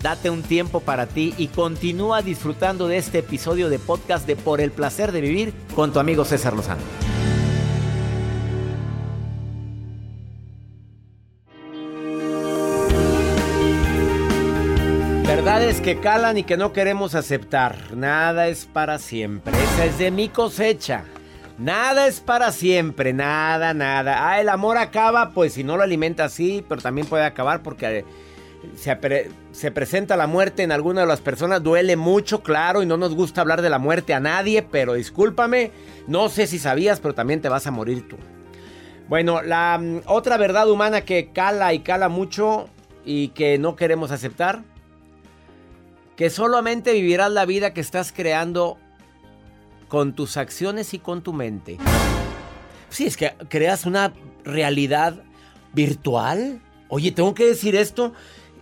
Date un tiempo para ti y continúa disfrutando de este episodio de podcast de Por el placer de vivir con tu amigo César Lozano. Verdades que calan y que no queremos aceptar. Nada es para siempre. Esa es de mi cosecha. Nada es para siempre, nada, nada. Ah, el amor acaba, pues si no lo alimenta así, pero también puede acabar porque se, se, presenta la muerte en alguna de las personas. Duele mucho, claro, y no nos gusta hablar de la muerte a nadie, pero discúlpame, no sé si sabías, pero también te vas a morir tú. Bueno, la mm, otra verdad humana que cala y cala mucho y que no queremos aceptar, que solamente vivirás la vida que estás creando con tus acciones y con tu mente. Sí, es que creas una realidad virtual. Oye, tengo que decir esto.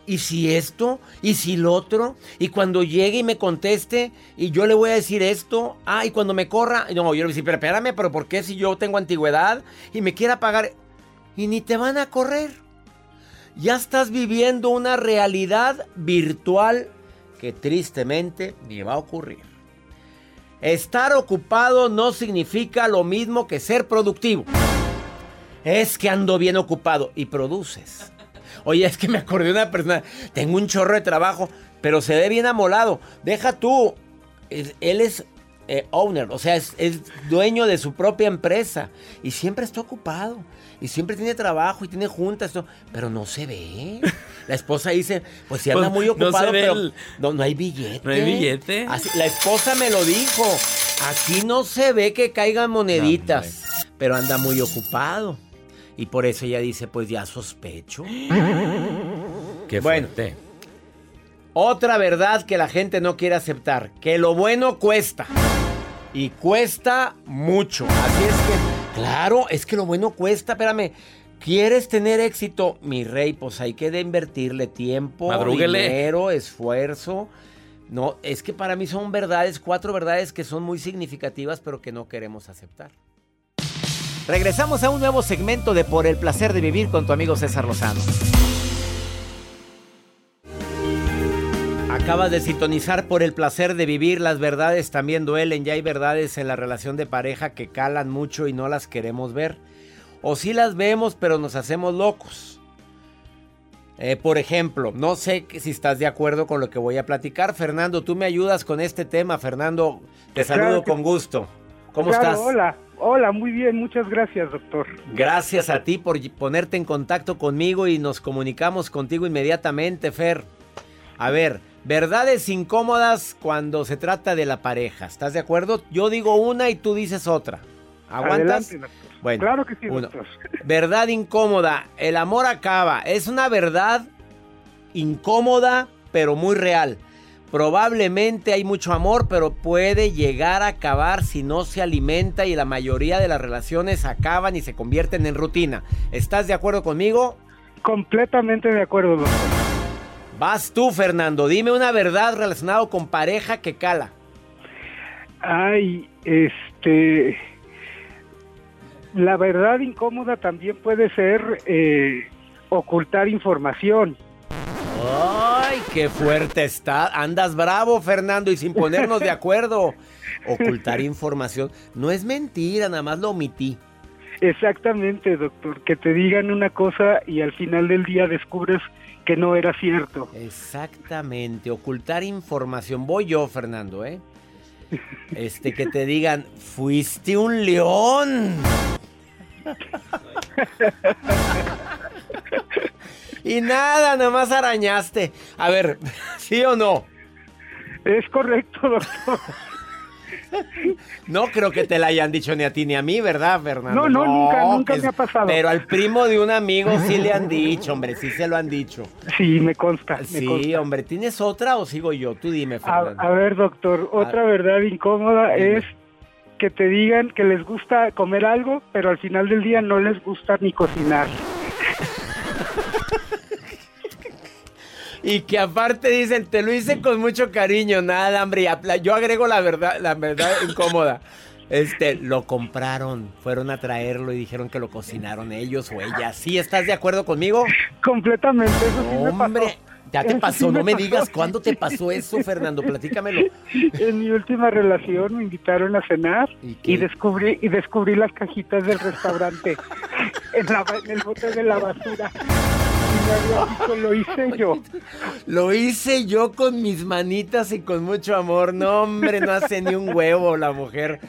¿Y si esto? ¿Y si lo otro? Y cuando llegue y me conteste y yo le voy a decir esto, ah, y cuando me corra, no, yo le voy a decir, pero espérame, pero ¿por qué si yo tengo antigüedad y me quiera pagar? Y ni te van a correr. Ya estás viviendo una realidad virtual que tristemente ni va a ocurrir. Estar ocupado no significa lo mismo que ser productivo. Es que ando bien ocupado y produces. Oye, es que me acordé de una persona, tengo un chorro de trabajo, pero se ve bien amolado. Deja tú, él es eh, owner, o sea, es, dueño de su propia empresa y siempre está ocupado y siempre tiene trabajo y tiene juntas, pero no se ve. La esposa dice, pues si anda pues, muy ocupado, pero no, hay billete. No hay billete. la esposa me lo dijo. Aquí no se ve que caigan moneditas, pero anda muy ocupado. Y por eso ella dice, pues ya sospecho. Qué fuerte. Otra verdad que la gente no quiere aceptar, que lo bueno cuesta. Y cuesta mucho. Así es que, claro, es que lo bueno cuesta, espérame. ¿Quieres tener éxito, mi rey? Pues hay que de invertirle tiempo, dinero, esfuerzo. No, es que para mí son verdades, cuatro verdades que son muy significativas, pero que no queremos aceptar. Regresamos a un nuevo segmento de Por el placer de vivir con tu amigo César Lozano. Acabas de sintonizar por el placer de vivir. Las verdades también duelen. Ya hay verdades en la relación de pareja que calan mucho y no las queremos ver. O sí las vemos, pero nos hacemos locos. Eh, por ejemplo, no sé si estás de acuerdo con lo que voy a platicar. Fernando, tú me ayudas con este tema. Fernando, te saludo con gusto. ¿Cómo estás? Hola, hola, muy bien. Muchas gracias, doctor. Gracias a ti por ponerte en contacto conmigo y nos comunicamos contigo inmediatamente, Fer. A ver, Verdades incómodas cuando se trata de la pareja. ¿Estás de acuerdo? Yo digo una y tú dices otra. ¿Aguantas? bueno, claro que sí, Verdad incómoda. El amor acaba. Es una verdad incómoda, pero muy real. Probablemente hay mucho amor, pero puede llegar a acabar si no se alimenta y la mayoría de las relaciones acaban y se convierten en rutina. ¿Estás de acuerdo conmigo? Completamente de acuerdo, doctor. Vas tú, Fernando. Dime una verdad relacionada con pareja que cala. Ay, este. La verdad incómoda también puede ser eh, ocultar información. ¡Ay, qué fuerte está! Andas bravo, Fernando, y sin ponernos de acuerdo. Ocultar información. No es mentira, nada más lo omití. Exactamente, doctor, que te digan una cosa y al final del día descubres que no era cierto. Exactamente, ocultar información. Voy yo, Fernando, ¿eh? Este, que te digan, fuiste un león. y nada, nomás arañaste. A ver, ¿sí o no? Es correcto, doctor. No creo que te la hayan dicho ni a ti ni a mí, ¿verdad, Fernando? No, no, nunca, nunca me ha pasado. Pero al primo de un amigo sí le han dicho, hombre, sí se lo han dicho. Sí, me consta. sí, hombre, ¿tienes otra o sigo yo? Tú dime, Fernando. A, ver, doctor, otra verdad incómoda es que te digan que les gusta comer algo, pero al final del día no les gusta ni cocinar. Y que aparte dicen, te lo hice con mucho cariño, nada, hombre. Yo agrego la verdad, la verdad incómoda. Este, lo compraron, fueron a traerlo y dijeron que lo cocinaron ellos o ellas. ¿Sí estás de acuerdo conmigo? Completamente, eso sí Hombre, ya te pasó, no me, digas cuándo te pasó eso, Fernando, platícamelo. En mi última relación me invitaron a cenar ¿Y, descubrí y descubrí las cajitas del restaurante en, en el bote de la basura lo hice yo. Lo hice yo con mis manitas y con mucho amor. No, hombre, no hace ni un huevo la mujer.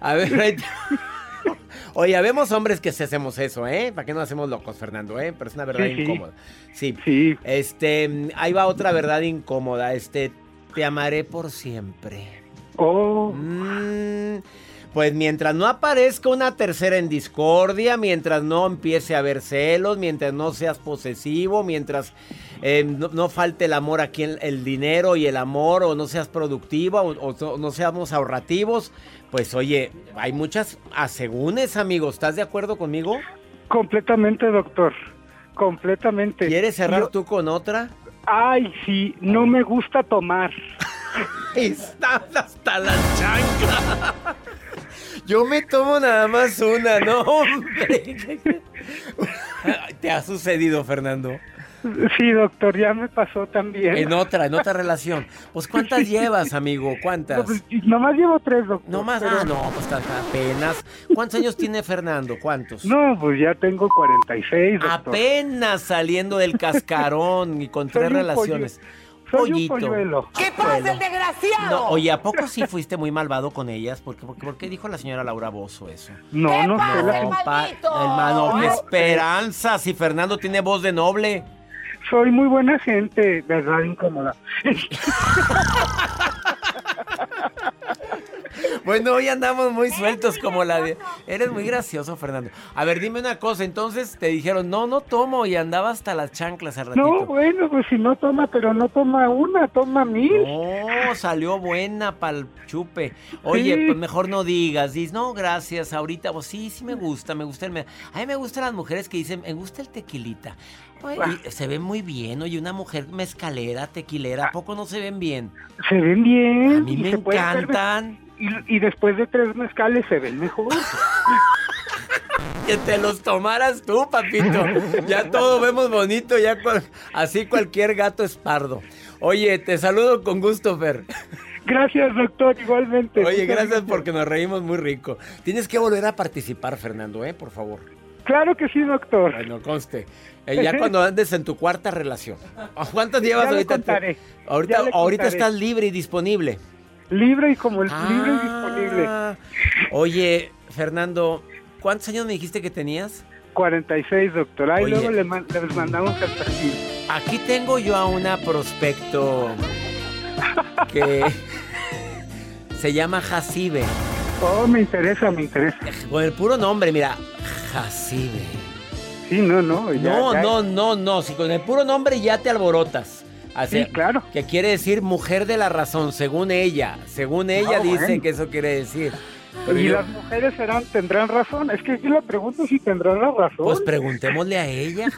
A ver, Oye, vemos hombres que se hacemos eso, ¿eh? ¿Para qué no hacemos locos, Fernando, eh? Pero es una verdad incómoda. Sí. sí. Este, ahí va otra verdad incómoda. Este, te amaré por siempre. Oh. Mm, pues mientras no aparezca una tercera en discordia, mientras no empiece a haber celos, mientras no seas posesivo, mientras eh, no, falte el amor aquí, el, el, dinero y el amor, o no seas productivo, o, no seamos ahorrativos, pues oye, hay muchas asegúnes, amigos. ¿Estás de acuerdo conmigo? Completamente, doctor. Completamente. ¿Quieres cerrar tú con otra? Ay, sí, no me gusta tomar. Está hasta la chancla. Yo me tomo nada más una, no, hombre. ¿Te ha sucedido, Fernando? Sí, doctor, ya me pasó también. En otra, en otra relación. Pues ¿cuántas llevas, amigo? ¿Cuántas? No, pues, nomás llevo tres, doctor. ¿Nomás? Ah, no, pues apenas. ¿Cuántos años tiene Fernando? ¿Cuántos? No, pues ya tengo 46, doctor. Apenas saliendo del cascarón y con tres relaciones. Pollito. ¿Qué pasa, desgraciado? No, oye, ¿a poco sí fuiste muy malvado con ellas? ¿Por qué, por qué dijo la señora Laura Bozo eso? No, no sé. La hermano, qué esperanza si Fernando tiene voz de noble. Soy muy buena gente, verdad incómoda. Bueno, hoy andamos muy sueltos como la de... Eres muy gracioso, Fernando. A ver, dime una cosa. Entonces te dijeron, no, no tomo y andaba hasta las chanclas al ratito. No, bueno, pues si no toma, pero no toma una, toma mil. No, salió buena pa'l chupe. Oye, pues mejor no digas. Dices, no, gracias, ahorita. Pues sí, sí me gusta, me gusta el... A mí me gustan las mujeres que dicen, me gusta el tequilita. se ven muy bien, oye, una mujer mezcalera, tequilera, ¿a poco no se ven bien? Se ven bien. A mí me encantan y, después de tres mezcales se ven mejor. que te los tomaras tú, papito. Ya todo vemos bonito, ya así cualquier gato es pardo. Oye, te saludo con gusto, Fer. Gracias, doctor, igualmente. Oye, gracias porque nos reímos muy rico. Tienes que volver a participar, Fernando, ¿eh? Por favor. Claro que sí, doctor. Bueno, conste. Eh, ya cuando andes en tu cuarta relación. ¿Cuántas llevas ahorita? Ahorita, ahorita estás libre y disponible. Libre y como el libre y disponible. Ah. Oye, Fernando, ¿cuántos años me dijiste que tenías? 46, doctor. Ahí luego le les mandamos el perfil. Aquí tengo yo a una prospecto que se llama Jacibe. Oh, me interesa, me interesa. Con el puro nombre, mira, Jacibe. Sí, no, no. no, no, no, no. Si con el puro nombre ya te alborotas sí, claro. Que quiere decir mujer de la razón, según ella. Según ella dice que eso quiere decir. ¿Y las mujeres serán, tendrán razón? Es que yo le pregunto si tendrán la razón. Pues preguntémosle a ella,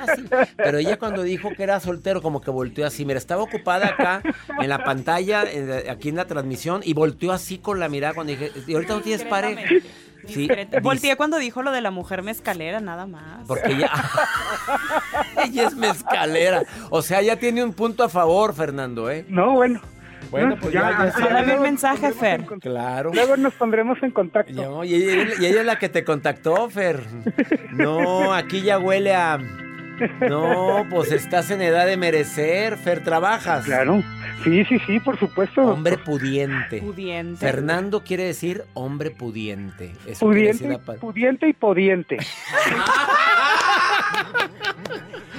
Pero ella cuando dijo que era soltero, como que volteó así. Mira, estaba ocupada acá en la pantalla, aquí en la transmisión, y volteó así con la mirada cuando dije, ¿y ahorita no tienes pareja? Sí, Volteé cuando dijo lo de la mujer mezcalera, nada más. Porque ella, ella es mezcalera. O sea, ya tiene un punto a favor, Fernando, ¿eh? No, bueno. Bueno, pues ya, ya, el mensaje, Fer. Claro. Luego nos pondremos en contacto. y, ella, es la que te contactó, Fer. No, aquí ya huele a... No, pues estás en edad de merecer, Fer, trabajas. Claro. Sí, sí, sí, por supuesto. Hombre pudiente. Pudiente. Fernando quiere decir hombre pudiente. pudiente, pudiente y pudiente.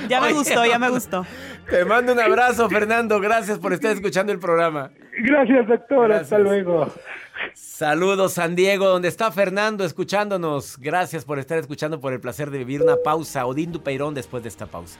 ya me gustó, ya me gustó. Te mando un abrazo, Fernando. Gracias por estar escuchando el programa. Gracias, doctor. Hasta luego. Saludos, San Diego, donde está Fernando escuchándonos. Gracias por estar escuchando, por el placer de vivir una pausa. Odín Peirón después de esta pausa.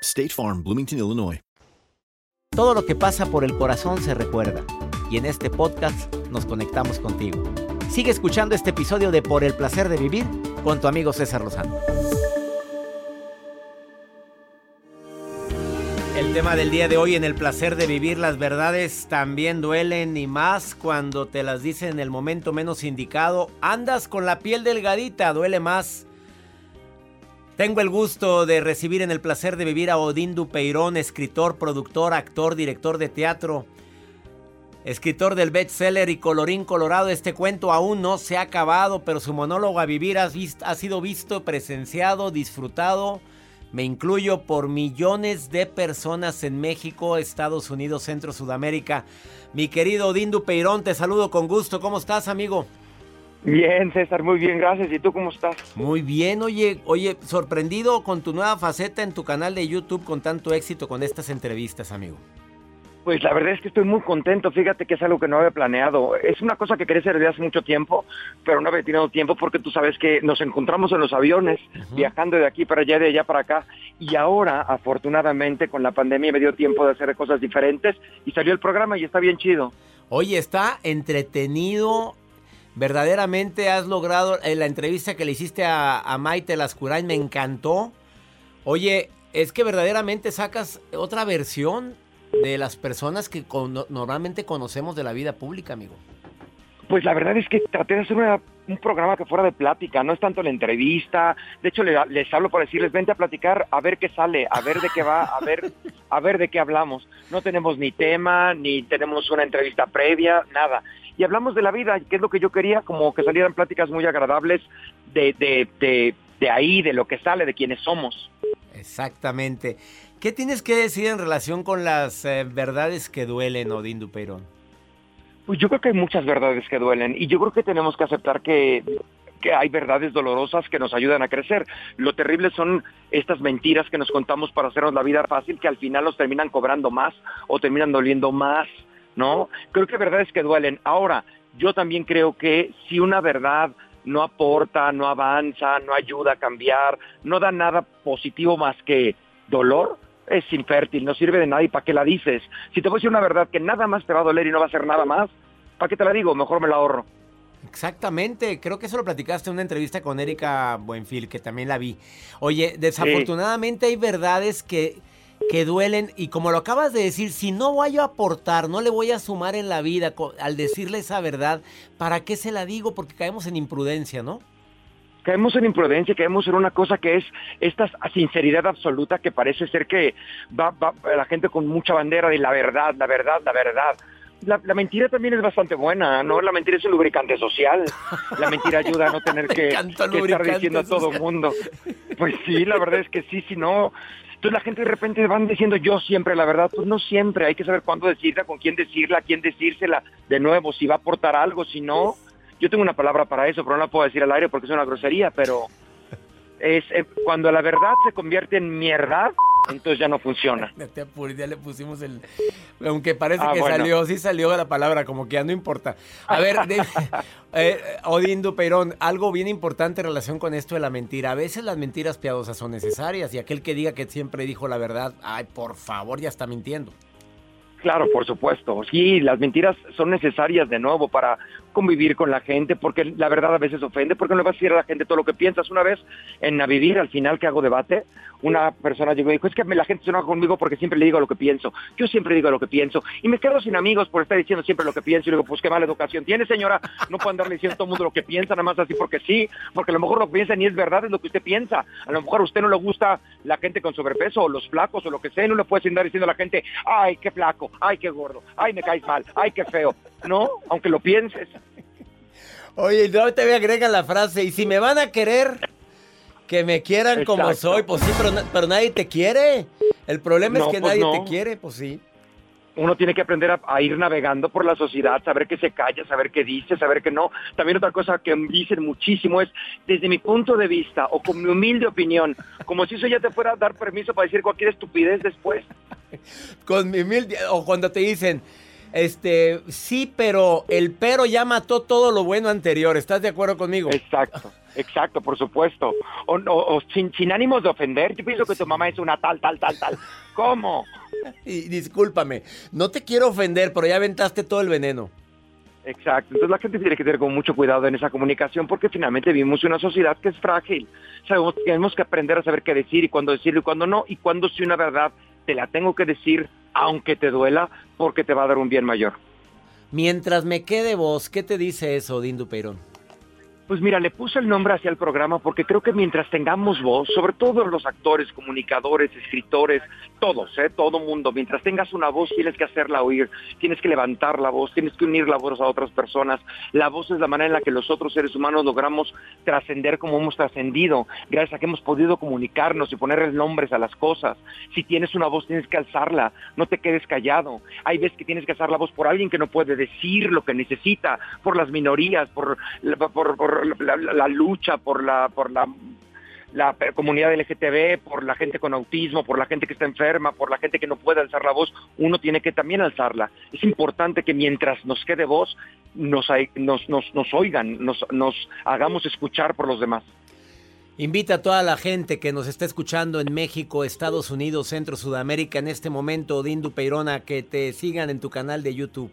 State Farm, Bloomington, Illinois. Todo lo que pasa por el corazón se recuerda. Y en este podcast nos conectamos contigo. Sigue escuchando este episodio de Por el placer de vivir con tu amigo César Lozano. El tema del día de hoy en el placer de vivir las verdades también duelen y más cuando te las dicen en el momento menos indicado. Andas con la piel delgadita, duele más. Tengo el gusto de recibir en el placer de vivir a Odín Dupeirón, escritor, productor, actor, director de teatro, escritor del bestseller y colorín colorado. Este cuento aún no se ha acabado, pero su monólogo a vivir ha, sido visto, presenciado, disfrutado. Me incluyo por millones de personas en México, Estados Unidos, Centro, Sudamérica. Mi querido Odín Dupeirón, te saludo con gusto. ¿Cómo estás, amigo? Bien, César, muy bien, gracias. ¿Y tú cómo estás? Muy bien, oye, oye, sorprendido con tu nueva faceta en tu canal de YouTube con tanto éxito con estas entrevistas, amigo. Pues la verdad es que estoy muy contento, fíjate que es algo que no había planeado. Es una cosa que quería hacer desde hace mucho tiempo, pero no había tenido tiempo porque tú sabes que nos encontramos en los aviones, viajando de aquí para allá, de allá para acá, y ahora, afortunadamente, con la pandemia me dio tiempo de hacer cosas diferentes y salió el programa y está bien chido. Oye, está entretenido, Verdaderamente has logrado eh, la entrevista que le hiciste a, Maite Lascurain, me encantó. Oye, es que verdaderamente sacas otra versión de las personas que normalmente conocemos de la vida pública, amigo. Pues la verdad es que traté de hacer un programa que fuera de plática, no es tanto la entrevista. De hecho, les, hablo para decirles, vente a platicar, a ver qué sale, a ver de qué va, a ver, a ver de qué hablamos. No tenemos ni tema, ni tenemos una entrevista previa, nada y hablamos de la vida, que es lo que yo quería, como que salieran pláticas muy agradables de, de, de, ahí, de lo que sale, de quienes somos. Exactamente. ¿Qué tienes que decir en relación con las eh, verdades que duelen, Odín Duperón? Pues yo creo que hay muchas verdades que duelen y yo creo que tenemos que aceptar que, que hay verdades dolorosas que nos ayudan a crecer. Lo terrible son estas mentiras que nos contamos para hacernos la vida fácil que al final nos terminan cobrando más o terminan doliendo más ¿no? Creo que verdades que duelen. Ahora, yo también creo que si una verdad no aporta, no avanza, no ayuda a cambiar, no da nada positivo más que dolor, es infértil, no sirve de nada y para qué la dices. Si te voy a decir una verdad que nada más te va a doler y no va a hacer nada más, ¿para qué te la digo? Mejor me la ahorro. Exactamente, creo que eso lo platicaste en una entrevista con Erika Buenfil, que también la vi. Oye, desafortunadamente hay verdades que que duelen y como lo acabas de decir, si no voy a aportar, no le voy a sumar en la vida al decirle esa verdad, ¿para qué se la digo? Porque caemos en imprudencia, ¿no? Caemos en imprudencia, caemos en una cosa que es esta sinceridad absoluta que parece ser que va, va la gente con mucha bandera de la verdad, la verdad, la verdad la, la, mentira también es bastante buena, ¿no? La mentira es un lubricante social. La mentira ayuda a no tener que, que estar diciendo a todo el mundo. Pues sí, la verdad es que sí, si no. Entonces la gente de repente van diciendo yo siempre la verdad, pues no siempre, hay que saber cuándo decirla, con quién decirla, quién decírsela, de nuevo, si va a aportar algo, si no, yo tengo una palabra para eso, pero no la puedo decir al aire porque es una grosería, pero es eh, cuando la verdad se convierte en mierda, entonces ya no funciona. ya le pusimos el... Aunque parece ah, que salió, sí salió la palabra, como que ya no importa. A ver, eh, Odín Dupeirón, algo bien importante en relación con esto de la mentira. A veces las mentiras piadosas son necesarias y aquel que diga que siempre dijo la verdad, ay, por favor, ya está mintiendo. Claro, por supuesto. Sí, las mentiras son necesarias de nuevo para convivir con la gente, porque la verdad a veces ofende, porque no le vas a decir a la gente todo lo que piensas. Una vez en A Vivir, al final que hago debate, una persona llegó y dijo, es que la gente se enoja conmigo porque siempre le digo lo que pienso. Yo siempre digo lo que pienso. Y me quedo sin amigos por estar diciendo siempre lo que pienso. Y digo, pues qué mala educación tiene, señora. No puedo andarle diciendo a todo mundo lo que piensa, nada más así porque sí, porque a lo mejor lo piensa ni es verdad, es lo que usted piensa. A lo mejor usted no le gusta la gente con sobrepeso o los flacos o lo que sea, no le puede andar diciendo a la gente, ay, qué flaco, ay, qué gordo, ay, me caes mal, ay, qué feo. No, aunque lo pienses. Oye, no te voy a agregar la frase, y si me van a querer, que me quieran como soy, pues sí, pero, pero, nadie te quiere. El problema es que pues nadie te quiere, pues sí. Uno tiene que aprender a, ir navegando por la sociedad, saber qué se calla, saber qué dice, saber qué no. También otra cosa que dicen muchísimo es, desde mi punto de vista o con mi humilde opinión, como si eso ya te fuera a dar permiso para decir cualquier estupidez después. con mi humilde, o cuando te dicen, este, sí, pero el pero ya mató todo lo bueno anterior. ¿Estás de acuerdo conmigo? Exacto, exacto, por supuesto. O, sin, sin, ánimos de ofender, yo pienso que tu mamá es una tal, tal, tal, tal. ¿Cómo? Y discúlpame, no te quiero ofender, pero ya aventaste todo el veneno. Exacto, entonces la gente tiene que tener con mucho cuidado en esa comunicación porque finalmente vivimos en una sociedad que es frágil. Sabemos que tenemos que aprender a saber qué decir y cuándo decirlo y cuándo no, y cuándo si una verdad te la tengo que decir aunque te duela, porque te va a dar un bien mayor. Mientras me quede vos, ¿qué te dice eso, Dindu Peirón? Pues mira, le puse el nombre hacia el programa porque creo que mientras tengamos voz, sobre todo los actores, comunicadores, escritores, todos, ¿eh? todo mundo, mientras tengas una voz tienes que hacerla oír, tienes que levantar la voz, tienes que unir la voz a otras personas. La voz es la manera en la que los otros seres humanos logramos trascender como hemos trascendido, gracias a que hemos podido comunicarnos y ponerles nombres a las cosas. Si tienes una voz tienes que alzarla, no te quedes callado. Hay veces que tienes que alzar la voz por alguien que no puede decir lo que necesita, por las minorías, por, por la, lucha por la, por la comunidad LGTB, por la gente con autismo, por la gente que está enferma, por la gente que no puede alzar la voz, uno tiene que también alzarla. Es importante que mientras nos quede voz, nos, nos, nos, nos oigan, nos, nos hagamos escuchar por los demás. Invita a toda la gente que nos está escuchando en México, Estados Unidos, Centro, Sudamérica en este momento, Dindu Peirona, que te sigan en tu canal de YouTube.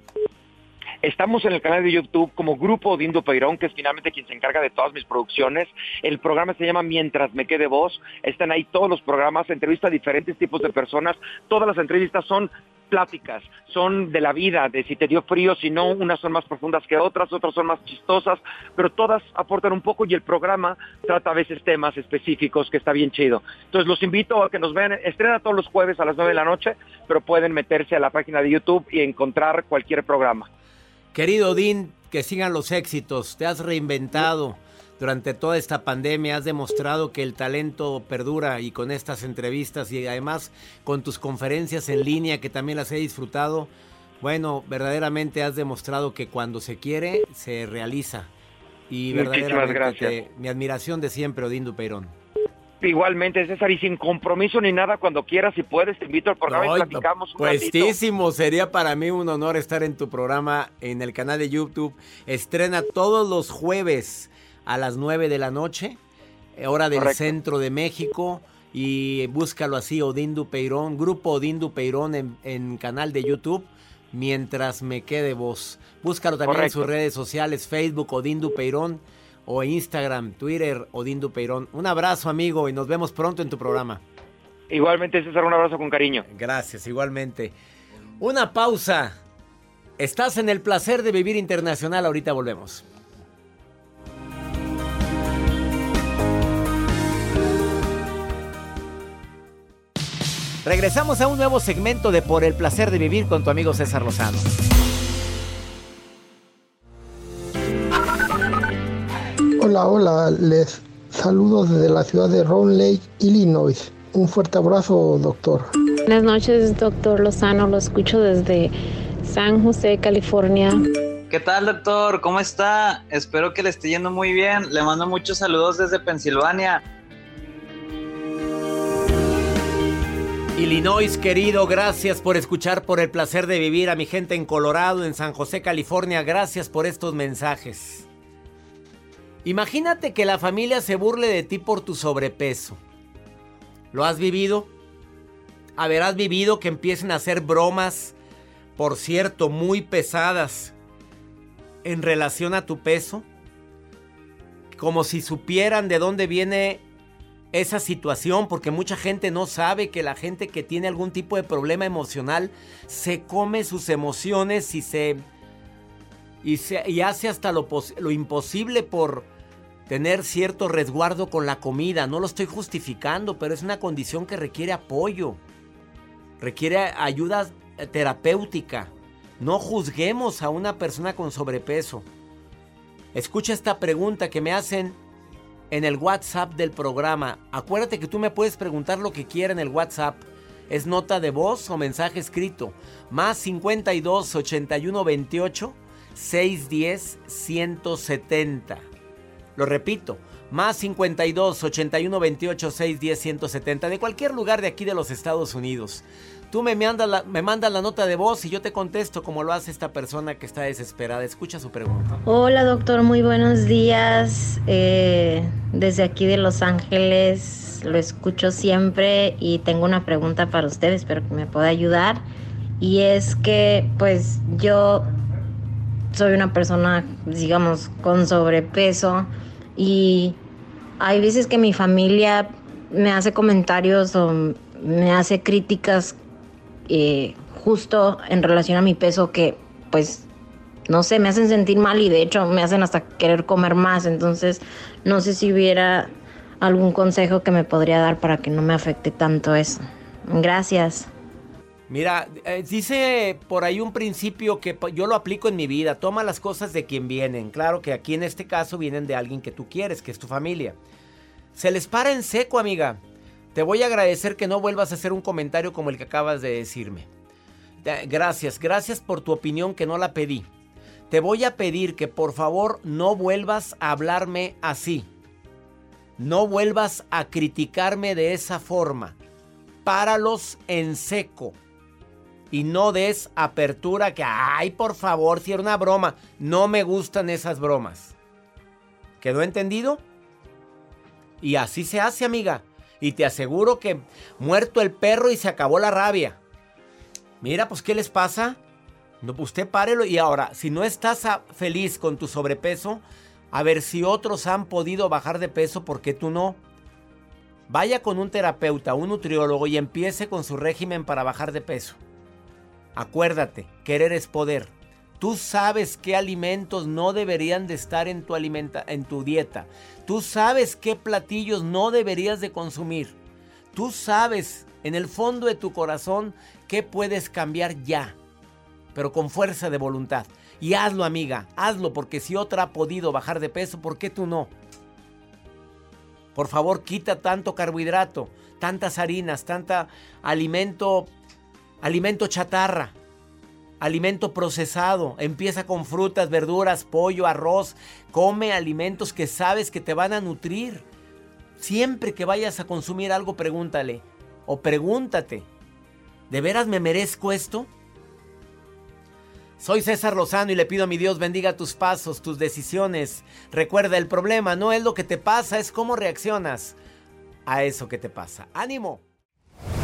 Estamos en el canal de YouTube como Grupo Dindo Peirón, que es finalmente quien se encarga de todas mis producciones. El programa se llama Mientras me quede voz. Están ahí todos los programas, entrevista a diferentes tipos de personas. Todas las entrevistas son pláticas, son de la vida, de si te dio frío, si no, unas son más profundas que otras, otras son más chistosas, pero todas aportan un poco y el programa trata a veces temas específicos que está bien chido. Entonces los invito a que nos vean, estrena todos los jueves a las 9 de la noche, pero pueden meterse a la página de YouTube y encontrar cualquier programa. Querido Dean, que sigan los éxitos. Te has reinventado durante toda esta pandemia. Has demostrado que el talento perdura y con estas entrevistas y además con tus conferencias en línea que también las he disfrutado. Bueno, verdaderamente has demostrado que cuando se quiere, se realiza. Y verdaderamente mi admiración de siempre, Odín Dupeirón. Igualmente, César, y sin compromiso ni nada, cuando quieras y puedes, te invito al programa y platicamos un Puestísimo, sería para mí un honor estar en tu programa en el canal de YouTube. Estrena todos los jueves a las 9 de la noche, hora del centro de México. Y búscalo así, Odín Dupeirón, Grupo Odín Dupeirón en, en canal de YouTube mientras me quede voz. Búscalo también en sus redes sociales, Facebook Odín Dupeirón o Instagram, Twitter, Odín Dupeirón. Un abrazo, amigo, y nos vemos pronto en tu programa. Igualmente, César, un abrazo con cariño. Gracias, igualmente. Una pausa. Estás en el placer de vivir internacional. Ahorita volvemos. Regresamos a un nuevo segmento de Por el placer de vivir con tu amigo César Lozano. Hola, hola, les saludo desde la ciudad de Round Lake, Illinois. Un fuerte abrazo, doctor. Buenas noches, doctor Lozano. Lo escucho desde San José, California. ¿Qué tal, doctor? ¿Cómo está? Espero que le esté yendo muy bien. Le mando muchos saludos desde Pensilvania. Illinois, querido, gracias por escuchar, por el placer de vivir a mi gente en Colorado, en San José, California. Gracias por estos mensajes. Imagínate que la familia se burle de ti por tu sobrepeso. ¿Lo has vivido? Haberás vivido que empiecen a hacer bromas, por cierto, muy pesadas, en relación a tu peso. Como si supieran de dónde viene esa situación, porque mucha gente no sabe que la gente que tiene algún tipo de problema emocional se come sus emociones y se y, se, y hace hasta lo, lo imposible por tener cierto resguardo con la comida. No lo estoy justificando, pero es una condición que requiere apoyo, requiere ayuda terapéutica. No juzguemos a una persona con sobrepeso. Escucha esta pregunta que me hacen en el WhatsApp del programa. Acuérdate que tú me puedes preguntar lo que quieras en el WhatsApp. Es nota de voz o mensaje escrito. Más 52 81 28 610 170. Lo repito. Más 52 81 28 610 170. De cualquier lugar de aquí de los Estados Unidos. Tú me mandas, la, me mandas la nota de voz y yo te contesto como lo hace esta persona que está desesperada. Escucha su pregunta. Hola doctor, muy buenos días. Eh, desde aquí de Los Ángeles lo escucho siempre y tengo una pregunta para usted, espero que me pueda ayudar. Y es que pues yo soy una persona, digamos, con sobrepeso y hay veces que mi familia me hace comentarios o me hace críticas eh, justo en relación a mi peso que pues no sé, me hacen sentir mal y de hecho me hacen hasta querer comer más. Entonces no sé si hubiera algún consejo que me podría dar para que no me afecte tanto eso. Gracias. Mira, eh, dice por ahí un principio que yo lo aplico en mi vida. Toma las cosas de quien vienen. Claro que aquí en este caso vienen de alguien que tú quieres, que es tu familia. Se les para en seco, amiga. Te voy a agradecer que no vuelvas a hacer un comentario como el que acabas de decirme. Gracias, gracias por tu opinión que no la pedí. Te voy a pedir que por favor no vuelvas a hablarme así. No vuelvas a criticarme de esa forma. Páralos en seco. Y no des apertura que, ay, por favor, si era una broma. No me gustan esas bromas. ¿Quedó entendido? Y así se hace, amiga. Y te aseguro que muerto el perro y se acabó la rabia. Mira, pues, ¿qué les pasa? No, pues, usted párelo y ahora, si no estás feliz con tu sobrepeso, a ver si otros han podido bajar de peso, ¿por qué tú no? Vaya con un terapeuta, un nutriólogo y empiece con su régimen para bajar de peso. Acuérdate, querer es poder. Tú sabes qué alimentos no deberían de estar en tu, alimenta en tu dieta. Tú sabes qué platillos no deberías de consumir. Tú sabes en el fondo de tu corazón qué puedes cambiar ya, pero con fuerza de voluntad. Y hazlo, amiga, hazlo, porque si otra ha podido bajar de peso, ¿por qué tú no? Por favor, quita tanto carbohidrato, tantas harinas, tanta alimento, alimento chatarra alimento procesado. Empieza con frutas, verduras, pollo, arroz. Come alimentos que sabes que te van a nutrir. Siempre que vayas a consumir algo, pregúntale o pregúntate, ¿de veras me merezco esto? Soy César Lozano y le pido a mi Dios bendiga tus pasos, tus decisiones. Recuerda, el problema no es lo que te pasa, es cómo reaccionas a eso que te pasa. ¡Ánimo!